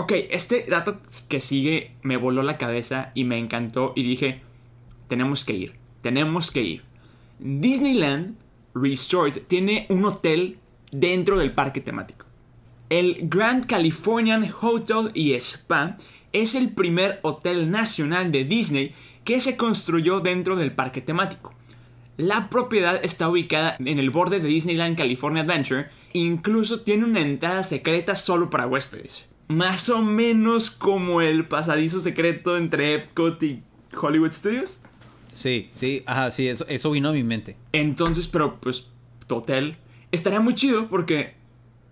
Ok, este dato que sigue me voló la cabeza y me encantó y dije, tenemos que ir, tenemos que ir. Disneyland Resort tiene un hotel dentro del parque temático. El Grand Californian Hotel y Spa es el primer hotel nacional de Disney que se construyó dentro del parque temático. La propiedad está ubicada en el borde de Disneyland California Adventure incluso tiene una entrada secreta solo para huéspedes. Más o menos como el pasadizo secreto entre Epcot y Hollywood Studios. Sí, sí, ajá, sí, eso, eso vino a mi mente. Entonces, pero pues, tu hotel estaría muy chido porque,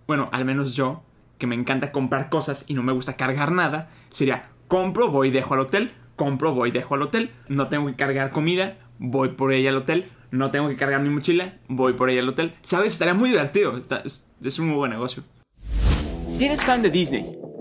bueno, al menos yo, que me encanta comprar cosas y no me gusta cargar nada, sería compro, voy, dejo al hotel, compro, voy, dejo al hotel, no tengo que cargar comida, voy por ella al hotel, no tengo que cargar mi mochila, voy por ella al hotel. ¿Sabes? Estaría muy divertido, es, es un muy buen negocio. Si eres fan de Disney,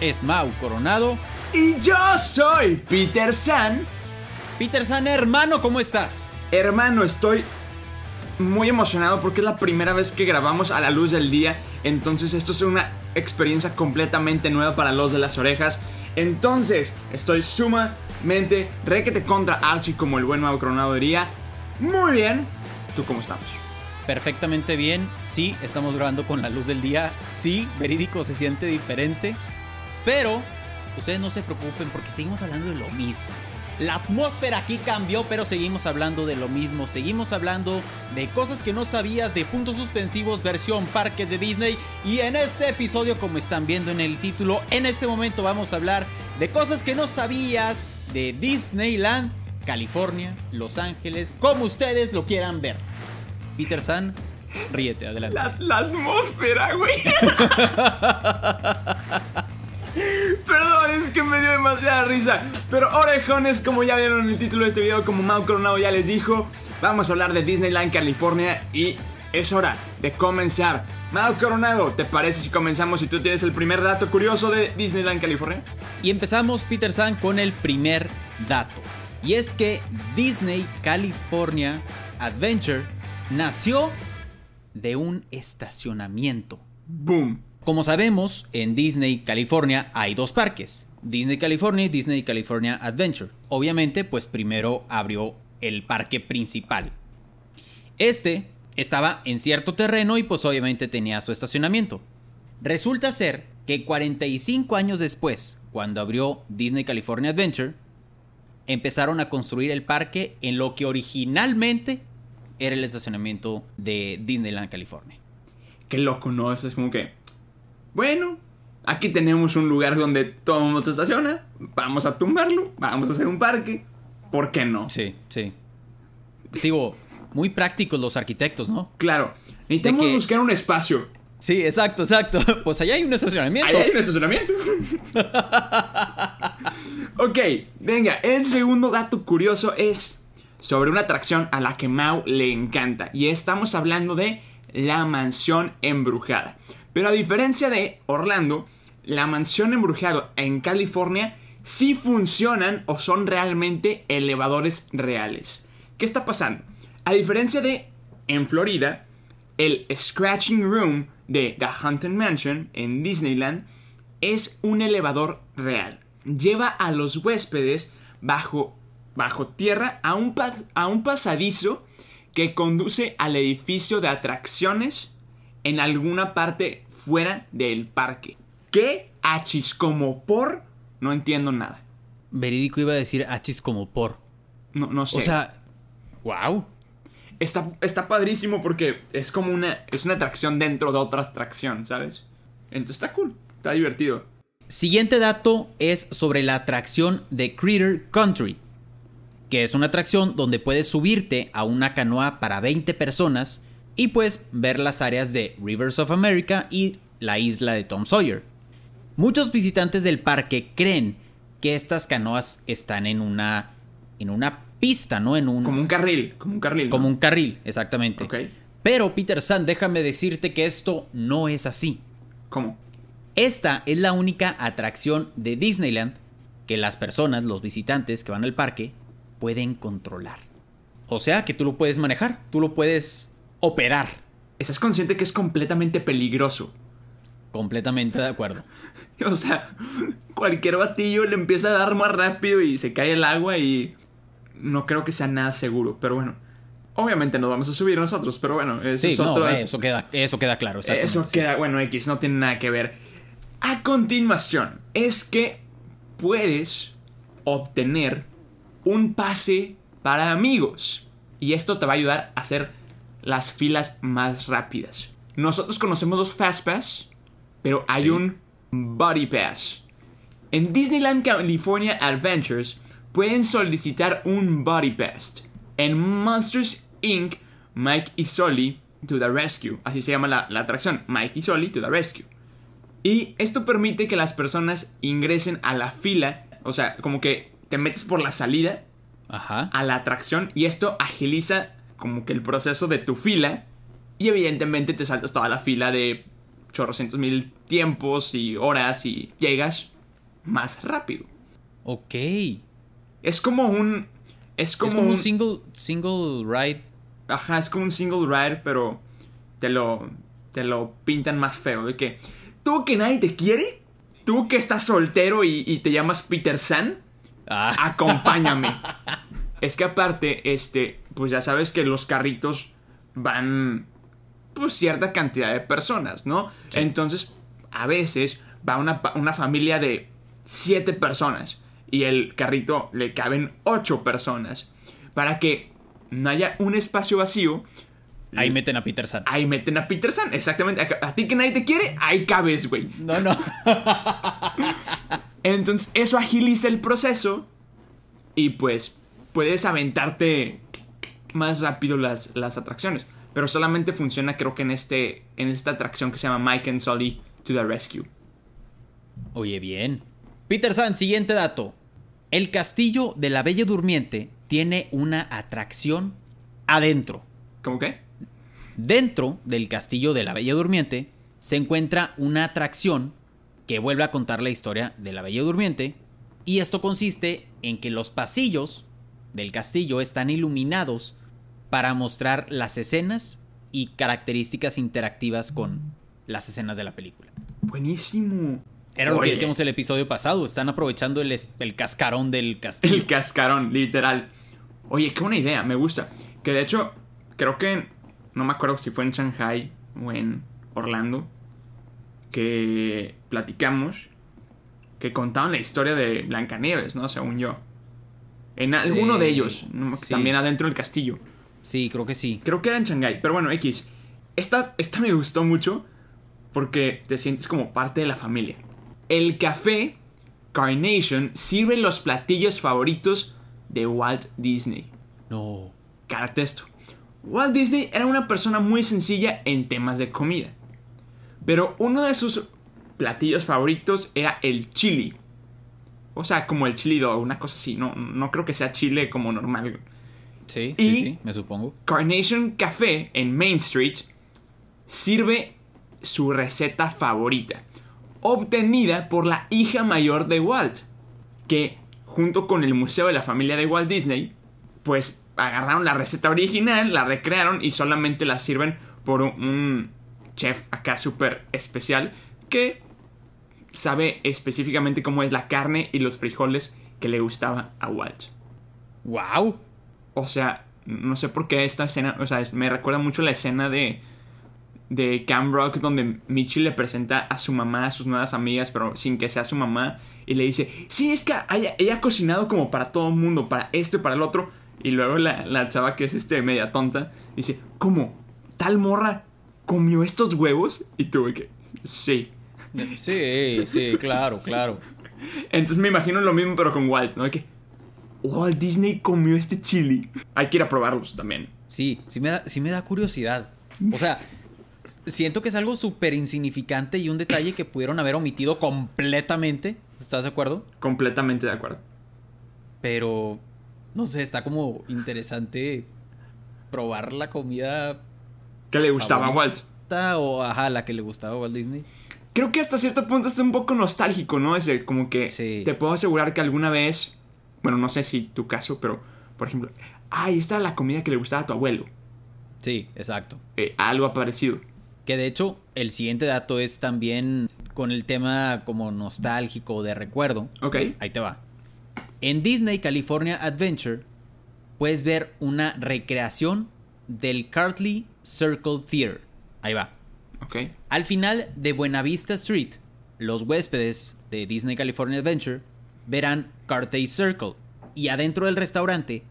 es Mau Coronado. Y yo soy Peter San. Peter San, hermano, ¿cómo estás? Hermano, estoy muy emocionado porque es la primera vez que grabamos a la luz del día. Entonces esto es una experiencia completamente nueva para los de las orejas. Entonces estoy sumamente requete contra Archie como el buen Mau Coronado diría. Muy bien, ¿Tú cómo estamos? Perfectamente bien. Sí, estamos grabando con la luz del día. Sí, verídico se siente diferente. Pero ustedes no se preocupen porque seguimos hablando de lo mismo. La atmósfera aquí cambió, pero seguimos hablando de lo mismo. Seguimos hablando de cosas que no sabías, de puntos suspensivos versión parques de Disney. Y en este episodio, como están viendo en el título, en este momento vamos a hablar de cosas que no sabías de Disneyland California, Los Ángeles, como ustedes lo quieran ver. Peter San, ríete, adelante. La, atmósfera, güey. Es que me dio demasiada risa. Pero orejones, como ya vieron en el título de este video, como Mau Coronado ya les dijo, vamos a hablar de Disneyland California y es hora de comenzar. Mau Coronado, ¿te parece si comenzamos si tú tienes el primer dato curioso de Disneyland California? Y empezamos, Peter San, con el primer dato. Y es que Disney California Adventure nació de un estacionamiento. Boom. Como sabemos, en Disney California hay dos parques. Disney California y Disney California Adventure. Obviamente, pues primero abrió el parque principal. Este estaba en cierto terreno y pues obviamente tenía su estacionamiento. Resulta ser que 45 años después, cuando abrió Disney California Adventure, empezaron a construir el parque en lo que originalmente era el estacionamiento de Disneyland, California. Qué loco, ¿no? Es como que, bueno, aquí tenemos un lugar donde todo el mundo se estaciona, vamos a tumbarlo, vamos a hacer un parque, ¿por qué no? Sí, sí. Digo, muy prácticos los arquitectos, ¿no? Claro, necesitamos que... buscar un espacio. Sí, exacto, exacto. Pues allá hay un estacionamiento. Allá hay un estacionamiento. ok, venga, el segundo dato curioso es sobre una atracción a la que Mau le encanta. Y estamos hablando de la mansión embrujada. Pero a diferencia de Orlando, la mansión embrujada en California sí funcionan o son realmente elevadores reales. ¿Qué está pasando? A diferencia de en Florida, el Scratching Room de The Haunted Mansion en Disneyland es un elevador real lleva a los huéspedes bajo, bajo tierra a un, a un pasadizo que conduce al edificio de atracciones en alguna parte fuera del parque. ¿Qué achis como por? No entiendo nada. Verídico iba a decir achis como por. No, no sé. O sea, wow. Está, está padrísimo porque es como una, es una atracción dentro de otra atracción, ¿sabes? Entonces está cool, está divertido. Siguiente dato es sobre la atracción de Critter Country, que es una atracción donde puedes subirte a una canoa para 20 personas y puedes ver las áreas de Rivers of America y la isla de Tom Sawyer. Muchos visitantes del parque creen que estas canoas están en una en una pista, ¿no? En un Como un carril, como un carril. ¿no? como un carril, exactamente. Ok. Pero Peter San, déjame decirte que esto no es así. ¿Cómo? Esta es la única atracción de Disneyland que las personas, los visitantes que van al parque, pueden controlar. O sea que tú lo puedes manejar, tú lo puedes operar. ¿Estás consciente que es completamente peligroso? Completamente de acuerdo. O sea, cualquier batillo le empieza a dar más rápido y se cae el agua y no creo que sea nada seguro. Pero bueno, obviamente nos vamos a subir nosotros, pero bueno, eso Sí, es no, otro... eso queda, eso queda claro. Eso sí. queda, bueno, X, no tiene nada que ver. A continuación, es que puedes obtener un pase para amigos. Y esto te va a ayudar a hacer las filas más rápidas. Nosotros conocemos los Fast Pass, pero hay Sí. un Body Pass. En Disneyland California Adventures pueden solicitar un Body Pass. En Monsters Inc., Mike y Sully to the Rescue. Así se llama la, la atracción, Mike y Sully to the Rescue. Y esto permite que las personas ingresen a la fila, o sea, como que te metes por la salida Ajá. a la atracción y esto agiliza como que el proceso de tu fila y evidentemente te saltas toda la fila de chorrocientos mil tiempos y horas y llegas más rápido. Ok. Es como un... Es como, es como un un... single, single ride. Ajá, es como un single ride, pero te lo, te lo pintan más feo. De que tú que nadie te quiere, tú que estás soltero y, y te llamas Peter San, Ah, acompáñame. es que aparte, este, pues ya sabes que los carritos van, pues cierta cantidad de personas, ¿no? Sí. Entonces, a veces va una, una familia de siete personas y el carrito le caben ocho personas. Para que no haya un espacio vacío, ahí meten a Peter San. ahí meten a Peter San, exactamente. A, a ti que nadie te quiere, ahí cabes, güey. No, no. Entonces, eso agiliza el proceso y pues puedes aventarte más rápido las, las atracciones. Pero solamente funciona, creo que en, este, en esta atracción que se llama Mike and Sully to the Rescue. Oye, bien. Peter San, siguiente dato. El castillo de la Bella Durmiente tiene una atracción adentro. ¿Cómo qué? Dentro del castillo de la Bella Durmiente se encuentra una atracción que vuelve a contar la historia de la Bella Durmiente. Y esto consiste en que los pasillos del castillo están iluminados para mostrar las escenas y características interactivas con las escenas de la película. Buenísimo. Era lo que decíamos el episodio pasado. Están aprovechando el, el cascarón del castillo. El cascarón, literal. Oye, qué buena idea, me gusta. Que de hecho, creo que. No me acuerdo si fue en Shanghai o en Orlando. Que platicamos. Que contaban la historia de Blancanieves, ¿no? Según yo. En alguno Eh, de ellos. no me- sí. También adentro del castillo. Sí, creo que sí. Creo que era en Shanghai. Pero bueno, X. Esta, esta me gustó mucho. Porque te sientes como parte de la familia. El café Carnation sirve los platillos favoritos de Walt Disney. No. Cárate esto. Walt Disney era una persona muy sencilla en temas de comida. Pero uno de sus platillos favoritos era el chili. O sea, como el chili dog, una cosa así. No, no creo que sea chile como normal. Sí, Y- sí, sí, me supongo. Carnation Café en Main Street sirve su receta favorita, obtenida por la hija mayor de Walt, que junto con el Museo de la Familia de Walt Disney, pues agarraron la receta original, la recrearon y solamente la sirven por un, chef acá súper especial que sabe específicamente cómo es la carne y los frijoles que le gustaba a Walt. ¡Wow! O sea, no sé por qué esta escena, o sea, me recuerda mucho la escena de de Cam Rock donde Michi le presenta a su mamá, a sus nuevas amigas, pero sin que sea su mamá y le dice, "Sí, es que ella, ella ha cocinado como para todo el mundo, para esto y para el otro." Y luego la, la chava que es este media tonta dice, "¿Cómo? Tal morra comió estos huevos?" Y tuve que, "Sí." Sí, sí, claro, claro. Entonces me imagino lo mismo pero con Walt, ¿no? Que Walt Disney comió este chili. Hay que ir a probarlos también. Sí, sí me da, sí me da curiosidad. O sea, siento que es algo súper insignificante y un detalle que pudieron haber omitido completamente. ¿Estás de acuerdo? Completamente de acuerdo. Pero, no sé, está como interesante probar la comida ¿Qué le gustaba a Walt? o, ajá, la que le gustaba a Walt Disney. Creo que hasta cierto punto está un poco nostálgico, ¿no? Es como que Sí. te puedo asegurar que alguna vez, bueno, no sé si tu caso, pero, por ejemplo, ay, esta era la comida que le gustaba a tu abuelo. Sí, exacto. Eh, algo parecido. Que de hecho, el siguiente dato es también con el tema como nostálgico de recuerdo. Ok. Ahí te va. En Disney California Adventure puedes ver una recreación del Cartley Circle Theater. Ahí va. Ok. Al final de Buenavista Street, los huéspedes de Disney California Adventure verán Carthay Circle y adentro del restaurante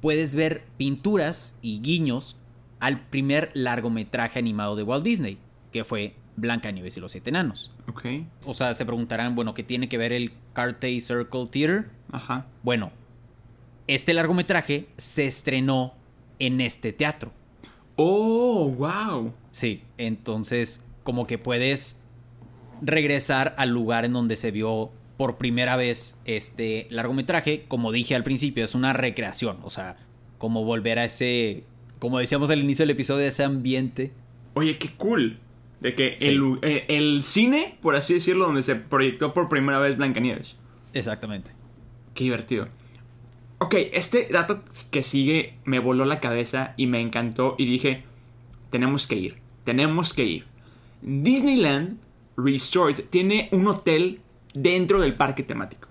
puedes ver pinturas y guiños al primer largometraje animado de Walt Disney, que fue Blancanieves y los siete enanos. Ok. O sea, se preguntarán, bueno, ¿qué tiene que ver el Carthay Circle Theater? Ajá. Bueno, este largometraje se estrenó en este teatro. Oh, wow. Sí, entonces como que puedes regresar al lugar en donde se vio por primera vez este largometraje. Como dije al principio, es una recreación, o sea, como volver a ese, como decíamos al inicio del episodio, ese ambiente. Oye, qué cool. De que Sí. el, lu- eh, el cine, por así decirlo, donde se proyectó por primera vez Blancanieves. Exactamente. Qué divertido. Ok, este dato que sigue me voló la cabeza y me encantó y dije, tenemos que ir, tenemos que ir. Disneyland Resort tiene un hotel dentro del parque temático.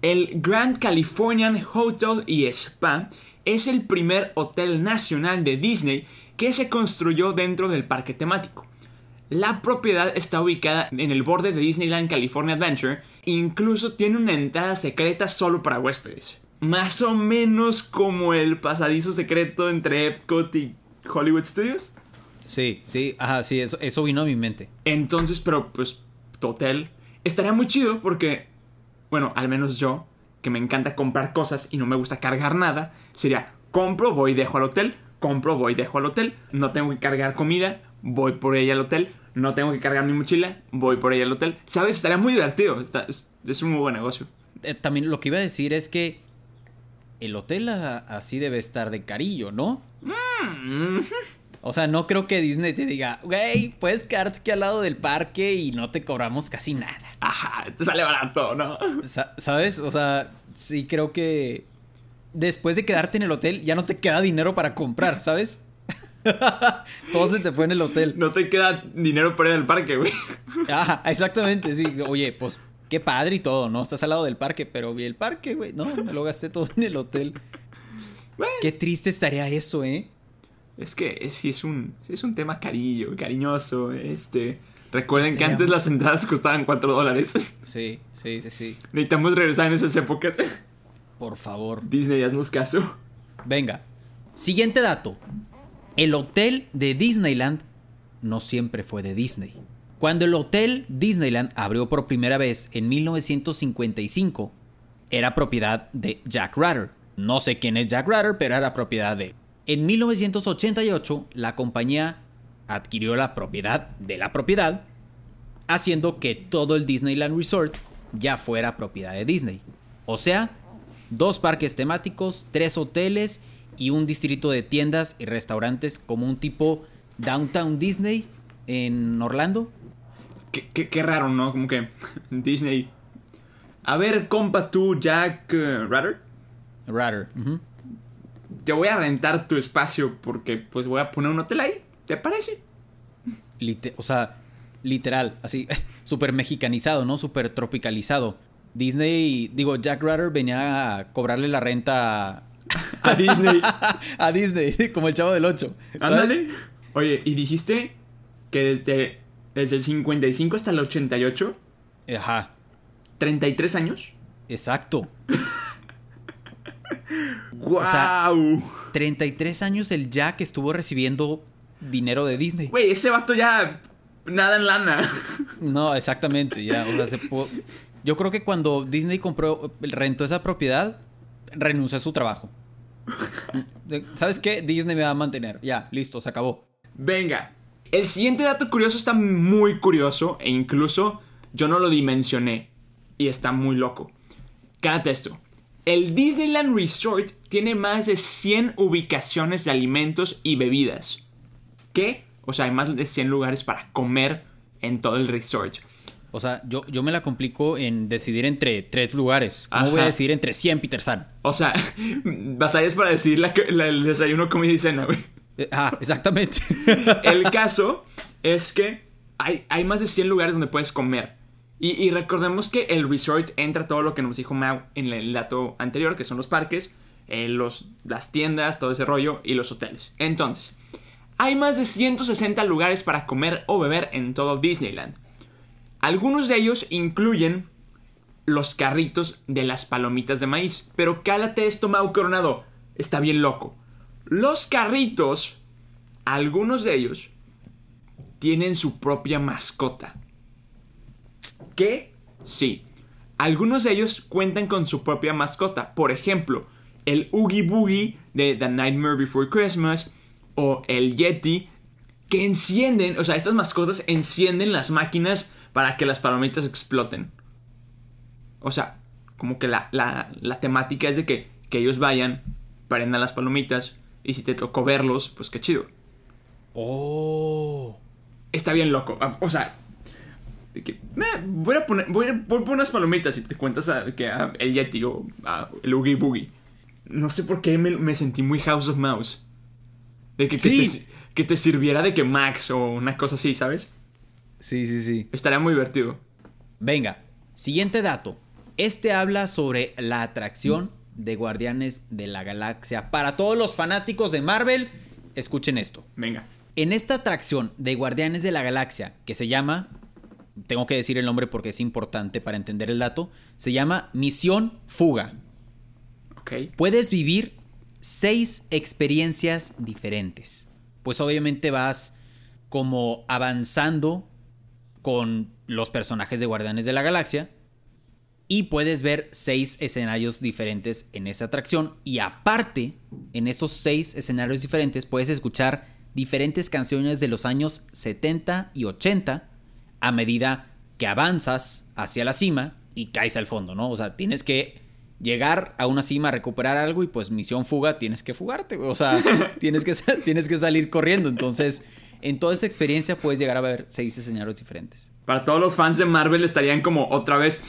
El Grand Californian Hotel y Spa es el primer hotel nacional de Disney que se construyó dentro del parque temático. La propiedad está ubicada en el borde de Disneyland California Adventure e incluso tiene una entrada secreta solo para huéspedes. Más o menos como el pasadizo secreto entre Epcot y Hollywood Studios. Sí, sí, ajá, sí, eso, eso vino a mi mente. Entonces, pero pues, tu hotel estaría muy chido porque, bueno, al menos yo, que me encanta comprar cosas y no me gusta cargar nada, sería compro, voy, dejo al hotel, compro, voy, dejo al hotel, no tengo que cargar comida, voy por ella al hotel, no tengo que cargar mi mochila, voy por ella al hotel. ¿Sabes? Estaría muy divertido, está- es, es un muy buen negocio. Eh, también lo que iba a decir es que el hotel a- así debe estar de carillo, ¿no? Mm, O sea, no creo que Disney te diga, güey, puedes quedarte aquí al lado del parque y no te cobramos casi nada. Ajá, te sale barato, ¿no? Sa- ¿Sabes? O sea, sí creo que después de quedarte en el hotel ya no te queda dinero para comprar, ¿sabes? Todo se te fue en el hotel. No te queda dinero para ir al parque, güey. Ajá, exactamente, sí. Oye, pues qué padre y todo, ¿no? Estás al lado del parque, pero ¿y el parque, güey? No, me lo gasté todo en el hotel. Bueno. Qué triste estaría eso, ¿eh? Es que es- sí es un, es un tema cariño, cariñoso, este... Recuerden que Estaría antes las entradas costaban 4 dólares. Sí, sí, sí, sí. Necesitamos regresar en esas épocas. Por favor. Disney, haznos caso. Venga. Siguiente dato. El hotel de Disneyland no siempre fue de Disney. Cuando el hotel Disneyland abrió por primera vez en 1955, era propiedad de Jack Rutter. No sé quién es Jack Rutter, pero era propiedad de él. En 1988, la compañía adquirió la propiedad de la propiedad, haciendo que todo el Disneyland Resort ya fuera propiedad de Disney. O sea, dos parques temáticos, tres hoteles y un distrito de tiendas y restaurantes como un tipo Downtown Disney en Orlando. Qué, qué- qué raro, ¿no? Como que Disney... A ver, compa tú, Jack eh, Rutter. Rutter. Te voy a rentar tu espacio porque pues voy a poner un hotel ahí. ¿Te parece? O sea, literal, así, súper mexicanizado, ¿no? Súper tropicalizado. Disney, digo, Jack Rutter venía a cobrarle la renta A Disney. a, a Disney, como el chavo del 8. Ándale. Oye, ¿y dijiste que desde, desde el 55 hasta el 88, Ajá, 33 años? exacto. Sea, 33 años el Jack estuvo recibiendo dinero de Disney. Güey, ese vato ya nada en lana. No, exactamente, ya, o sea, se Yo creo que cuando Disney compró, rentó esa propiedad, renunció a su trabajo. ¿Sabes qué? Disney me va a mantener. Ya, listo, se acabó. Venga, El siguiente dato curioso está muy curioso e incluso yo no lo dimensioné y está muy loco. Cállate esto. El Disneyland Resort tiene más de 100 ubicaciones de alimentos y bebidas. ¿Qué? O sea, hay más de 100 lugares para comer en todo el resort. O sea, yo, yo me la complico en decidir entre tres lugares. ¿Cómo voy a Ajá. decidir entre 100 Peter San? O sea, batallas para decidir la, la- el desayuno, comida y cena, güey. Eh, Ah, exactamente. El caso es que hay, hay más de 100 lugares donde puedes comer. Y, recordemos que el resort entra todo lo que nos dijo Mau en el dato anterior, que son los parques, eh, los, las tiendas, todo ese rollo y los hoteles. Entonces, hay más de 160 lugares para comer o beber en todo Disneyland. Algunos de ellos incluyen los carritos de las palomitas de maíz. Pero cálate esto, Mau Coronado. Está bien loco. Los carritos, algunos de ellos, tienen su propia mascota. ¿Qué? Sí. Algunos de ellos cuentan con su propia mascota. Por ejemplo, el Oogie Boogie de The Nightmare Before Christmas o el Yeti que encienden, o sea, estas mascotas encienden las máquinas para que las palomitas exploten. O sea, como que la, la- la temática es de que, que ellos vayan, prendan las palomitas y si te tocó verlos, pues qué chido. Oh. Está bien loco. O sea, de que, "Meh, voy a poner, voy a, voy a poner unas palomitas y te cuentas a- que a el Yeti o a el Oogie Boogie. No sé por qué me, me sentí muy House of Mouse. De que, te, que te sirviera de que Max o una cosa así, ¿sabes? Sí, sí, sí. Estaría muy divertido. Venga, siguiente dato. Este habla sobre la atracción de Guardianes de la Galaxia. Para todos los fanáticos de Marvel, escuchen esto. Venga. En esta atracción de Guardianes de la Galaxia, que se llama, tengo que decir el nombre porque es importante para entender el dato, se llama Misión Fuga. Ok. Puedes vivir seis experiencias diferentes. Pues obviamente vas como avanzando con los personajes de Guardianes de la Galaxia y puedes ver seis escenarios diferentes en esa atracción y aparte en esos seis escenarios diferentes puedes escuchar diferentes canciones de los años 70 y 80 a medida que avanzas hacia la cima y caes al fondo, ¿no? O sea, tienes que llegar a una cima, recuperar algo y pues misión fuga, tienes que fugarte, o sea, tienes que, tienes que salir corriendo. Entonces, en toda esa experiencia puedes llegar a ver seis escenarios diferentes. Para todos los fans de Marvel estarían como otra vez,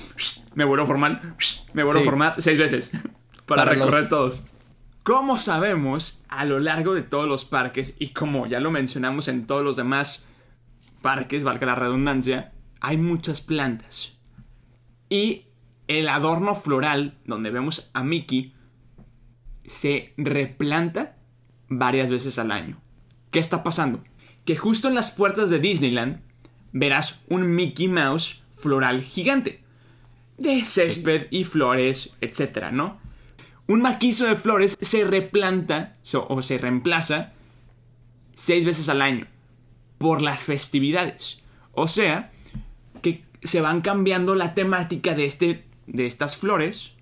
me vuelvo a formar, me vuelvo Sí. a formar seis veces para, Para recorrer los- todos. Como sabemos, a lo largo de todos los parques, y como ya lo mencionamos en todos los demás parques, valga la redundancia, hay muchas plantas. Y el adorno floral, donde vemos a Mickey, se replanta varias veces al año. ¿Qué está pasando? Que justo en las puertas de Disneyland verás un Mickey Mouse floral gigante. De césped y flores, etcétera, ¿no? Un maquizo de flores se replanta o se reemplaza seis veces al año por las festividades. O sea, que se van cambiando la temática de, este, de estas flores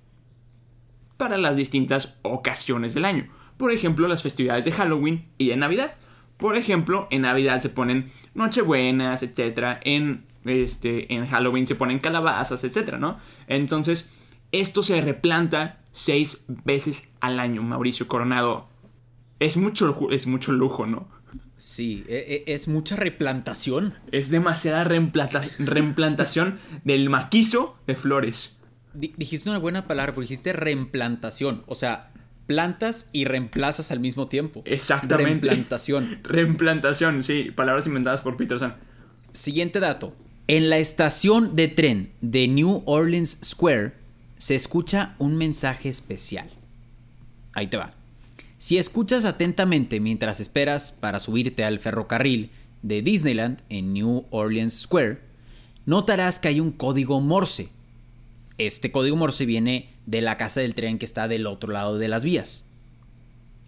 para las distintas ocasiones del año. Por ejemplo, las festividades de Halloween y de Navidad. Por ejemplo, en Navidad se ponen Nochebuenas, etc. En, este, en Halloween se ponen calabazas, etc. ¿no? Entonces, esto se replanta seis veces al año, Mauricio Coronado. Es mucho, es mucho lujo, ¿no? Sí, e- e- es mucha replantación. Es demasiada reemplata- reimplantación del maquizo de flores. Di- dijiste una buena palabra, porque dijiste reimplantación. O sea, plantas y reemplazas al mismo tiempo. Exactamente. Reimplantación. Reimplantación, sí, palabras inventadas por Peterson. Siguiente dato. En la estación de tren de New Orleans Square se escucha un mensaje especial. Ahí te va. Si escuchas atentamente mientras esperas para subirte al ferrocarril de Disneyland en New Orleans Square, notarás que hay un código Morse. Este código Morse viene de la casa del tren que está del otro lado de las vías.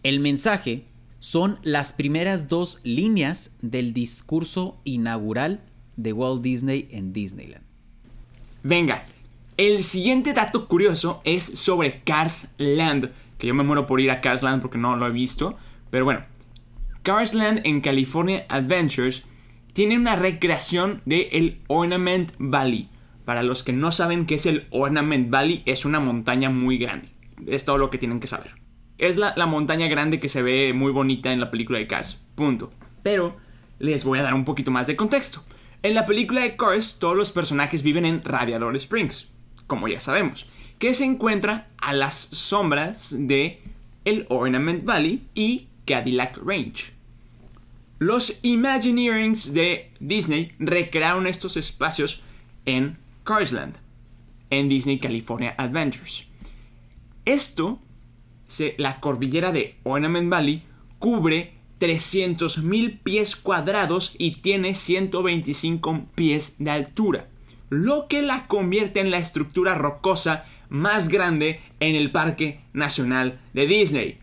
El mensaje son las primeras dos líneas del discurso inaugural de Walt Disney en Disneyland. Venga, el siguiente dato curioso es sobre Cars Land, que yo me muero por ir a Cars Land porque no lo he visto, pero bueno, Cars Land en California Adventures tiene una recreación de el Ornament Valley. Para los que no saben qué es el Ornament Valley, es una montaña muy grande. Es todo lo que tienen que saber. Es la, la montaña grande que se ve muy bonita en la película de Cars. Punto. Pero les voy a dar un poquito más de contexto. En la película de Cars, todos los personajes viven en Radiador Springs, como ya sabemos, que se encuentra a las sombras de el Ornament Valley y Cadillac Range. Los Imagineerings de Disney recrearon estos espacios en Carsland, en Disney California Adventures. Esto, se, la cordillera de Ornament Valley, cubre 300.000 pies cuadrados y tiene 125 pies de altura, lo que la convierte en la estructura rocosa más grande en el Parque Nacional de Disney.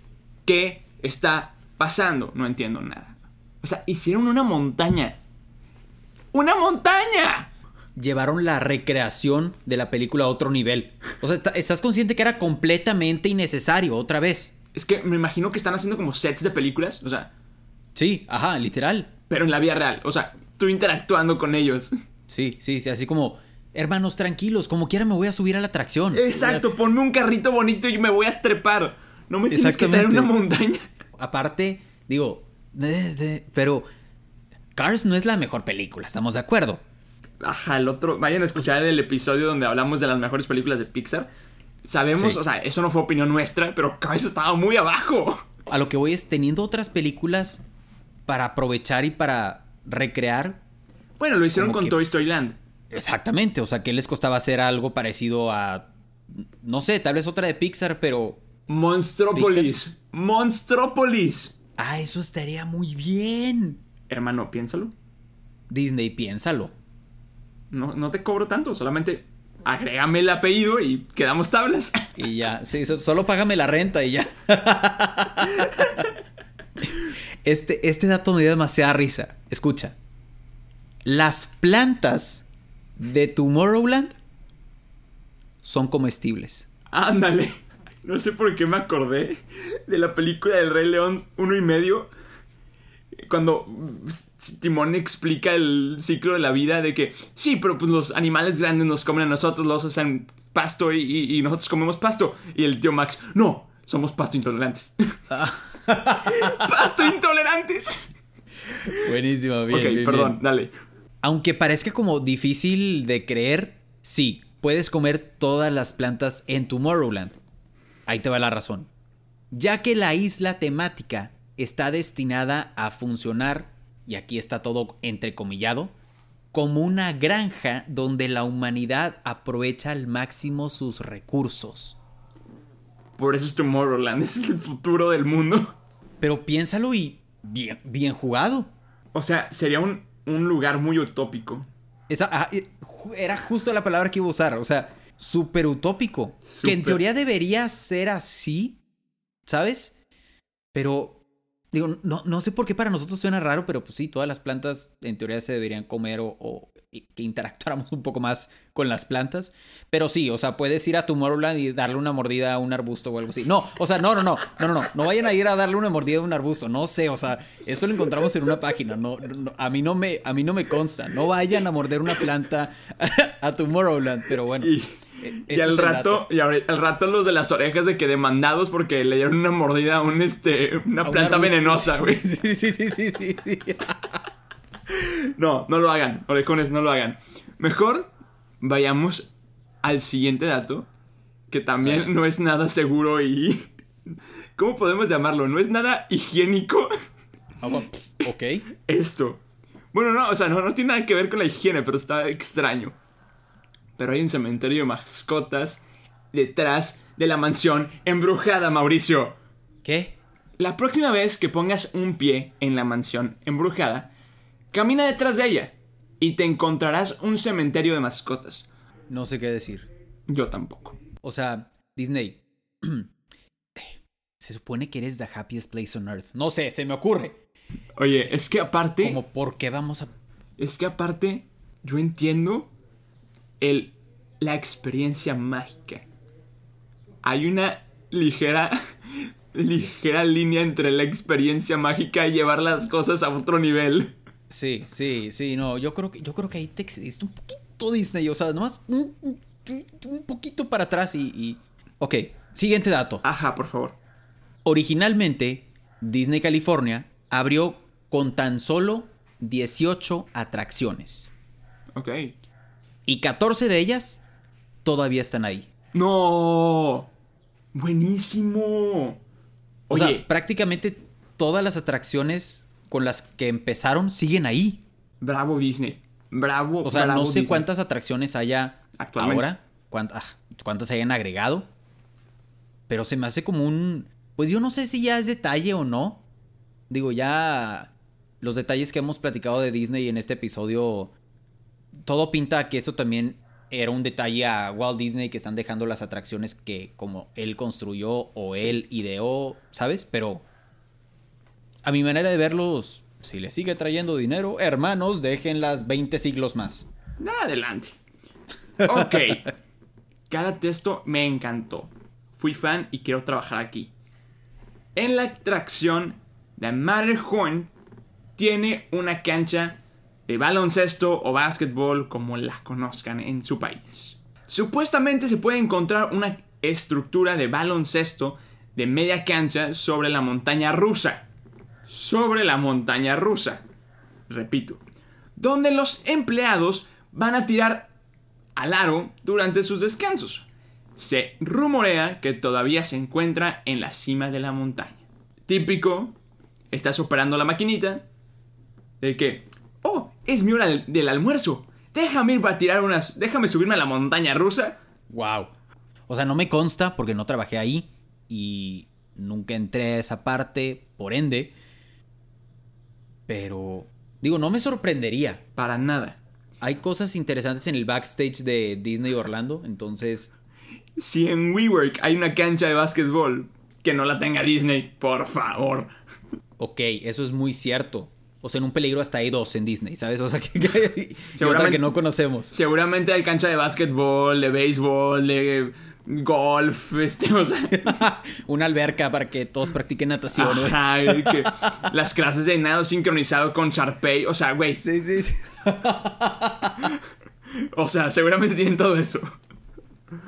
¿Qué está pasando? No entiendo nada. O sea, hicieron una montaña. ¡Una montaña! Llevaron la recreación de la película a otro nivel. O sea, estás consciente que era completamente innecesario otra vez. Es que me imagino que están haciendo como sets de películas. O sea, Sí, ajá, literal. pero en la vida real. O sea, tú interactuando con ellos. Sí, sí, sí, así como, hermanos, tranquilos, como quiera me voy a subir a la atracción. Exacto, ponme un carrito bonito y me voy a trepar. No me tienes que traer una montaña. Aparte, digo, pero Cars no es la mejor película, ¿estamos de acuerdo? Ajá, el otro. Vayan a escuchar el episodio donde hablamos de las mejores películas de Pixar. Sabemos, Sí. o sea, eso no fue opinión nuestra, pero Cars estaba muy abajo. A lo que voy es teniendo otras películas para aprovechar y para recrear. Bueno, lo hicieron con que- Toy Story Land. Exactamente, o sea, ¿qué les costaba hacer algo parecido a, no sé, tal vez otra de Pixar, pero... Monstropolis. Monstropolis. Ah, eso estaría muy bien. Hermano, piénsalo. Disney, piénsalo. No, no te cobro tanto, solamente agrégame el apellido y quedamos tablas. Y ya, sí, so- solo págame la renta y ya. Este, este dato me dio demasiada risa. Escucha. Las plantas de Tomorrowland son comestibles. Ándale. No sé por qué me acordé de la película del Rey León uno y medio. Cuando Timón explica el ciclo de la vida de que sí, pero pues los animales grandes nos comen a nosotros, los hacen pasto y, y- y nosotros comemos pasto. Y el tío Max, no, somos pasto intolerantes. pasto intolerantes. Buenísimo, ok, perdón, dale. Aunque parezca como difícil de creer, sí, puedes comer todas las plantas en Tomorrowland. Ahí te va la razón. Ya que la isla temática está destinada a funcionar, y aquí está todo entrecomillado, como una granja donde la humanidad aprovecha al máximo sus recursos. Por eso es Tomorrowland, ese es el futuro del mundo. Pero piénsalo y bien, bien jugado. O sea, sería un, un lugar muy utópico. Esa, ah, era justo la palabra que iba a usar. O sea, súper utópico. Que en teoría debería ser así, ¿sabes? Pero, digo, no, no sé por qué para nosotros suena raro, pero pues sí, todas las plantas en teoría se deberían comer o, que interactuáramos un poco más con las plantas. Pero sí, o sea, puedes ir a Tomorrowland y darle una mordida a un arbusto o algo así. No, o sea, no, no, no, no, no, no, no vayan a ir a darle una mordida a un arbusto. No sé, o sea, esto lo encontramos en una página. No, no, a mí no me, a mí no me consta. No vayan a morder una planta a, Tomorrowland, pero bueno. Y, y este al es el rato, y ahora- al rato los de las orejas de que demandados porque le dieron una mordida a un este una A planta venenosa, güey. Sí, sí, sí, sí, sí, sí. No, no lo hagan, orejones, no lo hagan. Mejor vayamos al siguiente dato, que también no es nada seguro y ¿cómo podemos llamarlo? No es nada higiénico Ah, Ok. esto. Bueno, no, o sea, no, no tiene nada que ver con la higiene, pero está extraño. Pero hay un cementerio de mascotas detrás de la mansión embrujada, Mauricio. ¿Qué? La próxima vez que pongas un pie en la mansión embrujada, camina detrás de ella y te encontrarás un cementerio de mascotas. No sé qué decir. Yo tampoco. O sea, Disney. Se supone que eres the happiest place on earth. No sé, se me ocurre. Oye, es que aparte, Como, ¿por qué vamos a...? es que aparte, yo entiendo el, la experiencia mágica. Hay una ligera, ligera línea entre la experiencia mágica y llevar las cosas a otro nivel. Sí, sí, sí, no, yo creo que, yo creo que ahí te excediste un poquito Disney, o sea, nomás un, un- poquito para atrás y, y... Ok, siguiente dato. Ajá, por favor. Originalmente, Disney California abrió con tan solo 18 atracciones Ok. Y 14 de ellas todavía están ahí. ¡No! Buenísimo. O Oye, sea, prácticamente todas las atracciones con las que empezaron siguen ahí. bravo Disney. Bravo. O sea, bravo no sé Disney. cuántas atracciones haya Actualmente. ahora, cuánt- ah, cuántas hayan agregado, pero se me hace como un... Pues yo no sé si ya es detalle o no. Digo, ya los detalles que hemos platicado de Disney en este episodio, todo pinta a que eso también era un detalle a Walt Disney que están dejando las atracciones que como él construyó o él ideó, ¿sabes? Pero a mi manera de verlos, si le sigue trayendo dinero, hermanos, déjenlas 20 siglos más. Adelante. Ok. Cada texto me encantó. Fui fan y quiero trabajar aquí. En la atracción, The Matterhorn tiene una cancha de baloncesto o básquetbol como la conozcan en su país. Supuestamente se puede encontrar una estructura de baloncesto de media cancha sobre la montaña rusa. Sobre la montaña rusa. Repito. Donde los empleados van a tirar al aro durante sus descansos. Se rumorea que todavía se encuentra en la cima de la montaña. Típico, estás operando la maquinita de que, es mi hora del, del almuerzo. Déjame ir para tirar unas, déjame subirme a la montaña rusa. Wow. O sea, no me consta porque no trabajé ahí y nunca entré a esa parte, por ende. Pero, digo, no me sorprendería. Para nada. Hay cosas interesantes en el backstage de Disney Orlando, entonces, Si en WeWork hay una cancha de básquetbol, que no la tenga Disney, por favor. ok, eso es muy cierto. O sea, en un peligro hasta hay dos en Disney, ¿sabes? O sea, que, que- y otra que no conocemos. Seguramente hay cancha de básquetbol, de béisbol, de golf, este, o sea, Una alberca para que todos practiquen natación. ajá, que las clases de nado sincronizado con Sharpay, o sea, güey, Sí, sí, sí. o sea, seguramente tienen todo eso.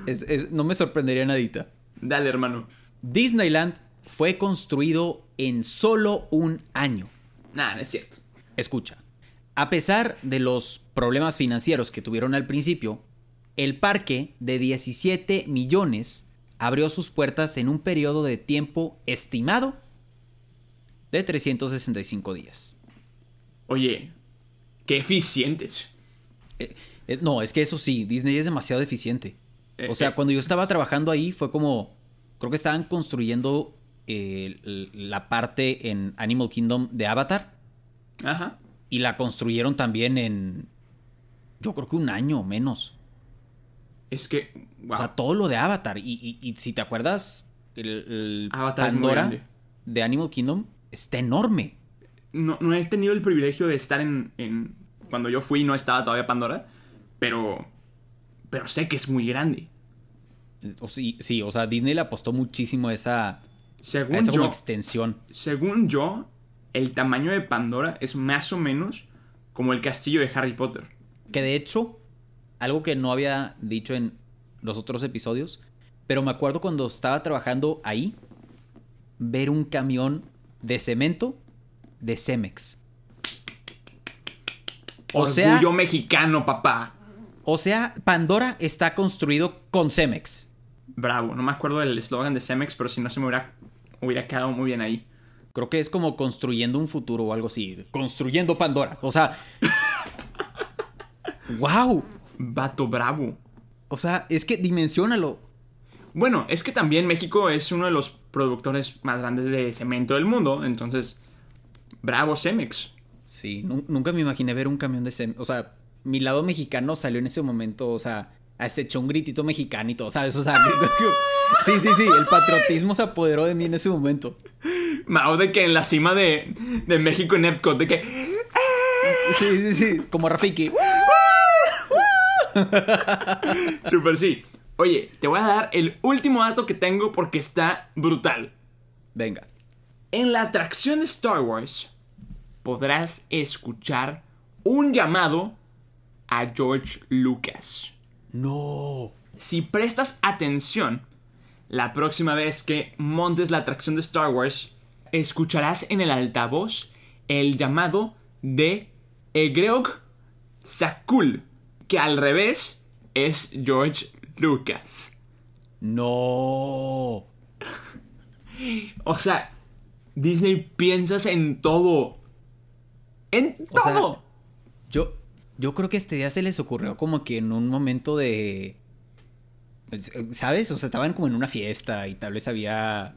Es- es- no me sorprendería nadita. Dale, hermano. Disneyland fue construido en solo un año. Nah, no es cierto. Escucha, a pesar de los problemas financieros que tuvieron al principio, el parque de 17 millones abrió sus puertas en un periodo de tiempo estimado de 365 días. Oye, qué eficientes. Eh, eh, no, es que eso sí, Disney es demasiado eficiente. Eh, O sea, cuando yo estaba trabajando ahí fue como, creo que estaban construyendo eh, la parte en Animal Kingdom de Avatar. Ajá. Y la construyeron también en. Yo creo que un año o menos. Es que, wow. O sea, todo lo de Avatar. Y, y- y si te acuerdas, el, el Avatar Pandora de Animal Kingdom está enorme. no, no he tenido el privilegio de estar en, en- Cuando yo fui no estaba todavía Pandora, pero... Pero sé que es muy grande. O sí, sí, o sea, Disney le apostó muchísimo a esa, Según como yo, extensión. según yo, el tamaño de Pandora es más o menos como el castillo de Harry Potter. Que de hecho, algo que no había dicho en los otros episodios, pero me acuerdo cuando estaba trabajando ahí, ver un camión de cemento de Cemex. O Orgullo sea, mexicano, papá. o sea, Pandora está construido con Cemex. Bravo, no me acuerdo del eslogan de Cemex, pero si no se me hubiera, hubiera quedado muy bien ahí. Creo que es como construyendo un futuro o algo así. Construyendo Pandora. O sea. ¡Wow! Vato bravo. O sea, es que dimensiónalo. Bueno, es que también México es uno de los productores más grandes de cemento del mundo, entonces, bravo Cemex. Sí, nu- nunca me imaginé ver un camión de Cemex. O sea, mi lado mexicano salió en ese momento. O sea, se echó un gritito mexicano y todo, ¿sabes? O sea, sí, sí, sí. El patriotismo se apoderó de mí en ese momento. Mao de que en la cima de, de México en Epcot, de que... Sí, sí, sí. Como Rafiki. Super sí. Oye, te voy a dar el último dato que tengo porque está brutal. Venga. En la atracción de Star Wars, podrás escuchar un llamado a George Lucas. No. Si prestas atención, la próxima vez que montes la atracción de Star Wars, escucharás en el altavoz el llamado de Egreog Sakul, que al revés es George Lucas. No. O sea, Disney piensas en todo. En O sea, todo. Yo, yo creo que este día se les ocurrió como que en un momento de. ¿Sabes? O sea, estaban como en una fiesta y tal vez había.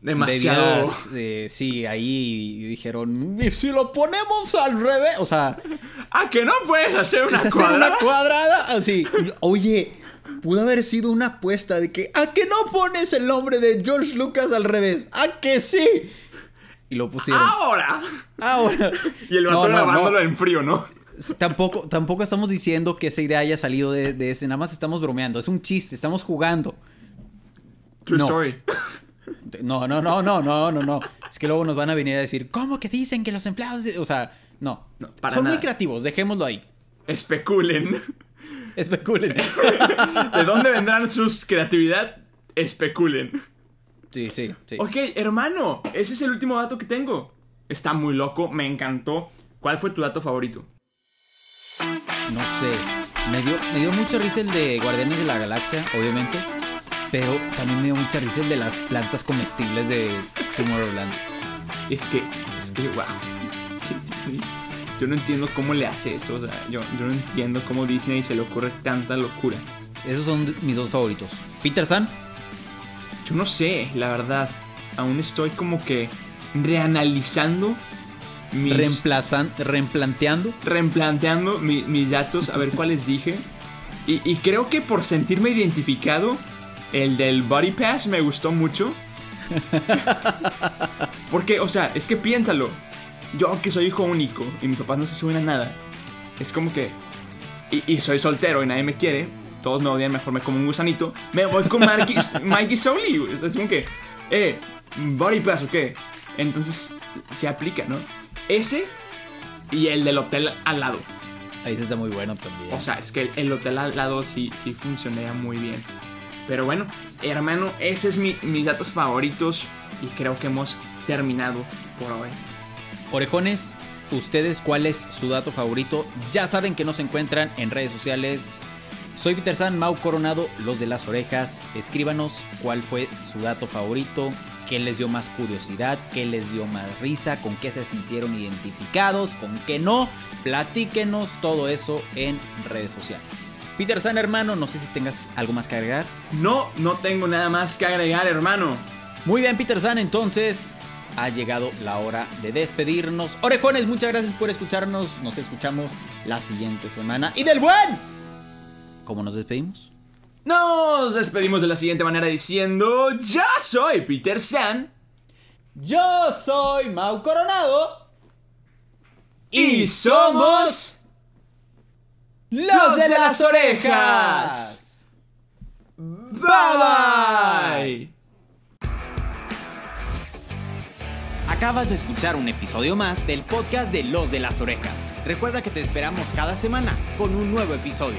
Demasiado. bebidas, eh, sí, ahí y dijeron. ¿Y si lo ponemos al revés? O sea, ¿A que no puedes hacer una ¿es hacer cuadrada? una cuadrada? Así. Oye, pudo haber sido una apuesta de que. ¿A que no pones el nombre de George Lucas al revés? ¿A que sí? Y lo pusieron. Ahora. Ahora. Y el vato no, no. grabándolo en frío, ¿no? Tampoco, tampoco estamos diciendo que esa idea haya salido de, de ese, nada más estamos bromeando, es un chiste, estamos jugando. True No. story. No, no, no, no, no, no, no. Es que luego nos van a venir a decir, ¿cómo que dicen que los empleados... de-?" O sea, no. No, para Son muy creativos, dejémoslo ahí. Especulen. Especulen. ¿De dónde vendrán sus creatividad? Especulen. Sí, sí, sí. Ok, hermano, ese es el último dato que tengo. Está muy loco, me encantó. ¿Cuál fue tu dato favorito? No sé. Me dio, me dio mucha risa el de Guardianes de la Galaxia, obviamente. Pero también me dio mucha risa el de las plantas comestibles de Tomorrowland. Es que, es que, wow. Yo no entiendo cómo le hace eso. O sea, yo, yo no entiendo cómo Disney se le ocurre tanta locura. Esos son mis dos favoritos. Peter San. Yo no sé, la verdad. Aún estoy como que reanalizando mis... Reemplazan, reemplanteando. mi- mis datos, a ver cuáles dije. Y, y creo que por sentirme identificado, el del Body Pass me gustó mucho. Porque, o sea, es que piénsalo. Yo que soy hijo único y mis papás no se suben a nada. Es como que... Y, y soy soltero y nadie me quiere. Todos me odian, mejor me como un gusanito. Me voy con Mikey, Mikey Soli. Es como que... Eh, Body Pass o qué. Entonces, se aplica, ¿no? Ese y el del hotel al lado. Ahí sí está muy bueno también. O sea, es que el, el hotel al lado sí, sí funcionaba muy bien. Pero bueno, hermano, ese es mi, mis datos favoritos y creo que hemos terminado por hoy. Orejones, ¿ustedes cuál es su dato favorito? Ya saben que nos encuentran en redes sociales. Soy Peter San, Mau Coronado, los de las orejas. Escríbanos cuál fue su dato favorito, qué les dio más curiosidad, qué les dio más risa, con qué se sintieron identificados, con qué no. Platíquenos todo eso en redes sociales. Peter San, hermano, no sé si tengas algo más que agregar. No, no tengo nada más que agregar, hermano. Muy bien, Peter San, entonces ha llegado la hora de despedirnos. Orejones, muchas gracias por escucharnos. Nos escuchamos la siguiente semana. ¡Y del buen! ¿Cómo nos despedimos? Nos despedimos de la siguiente manera diciendo, yo soy Peter San Yo soy Mau Coronado. y somos los de las orejas. Bye bye. Acabas de escuchar un episodio más del podcast de Los de las Orejas. Recuerda que te esperamos cada semana con un nuevo episodio.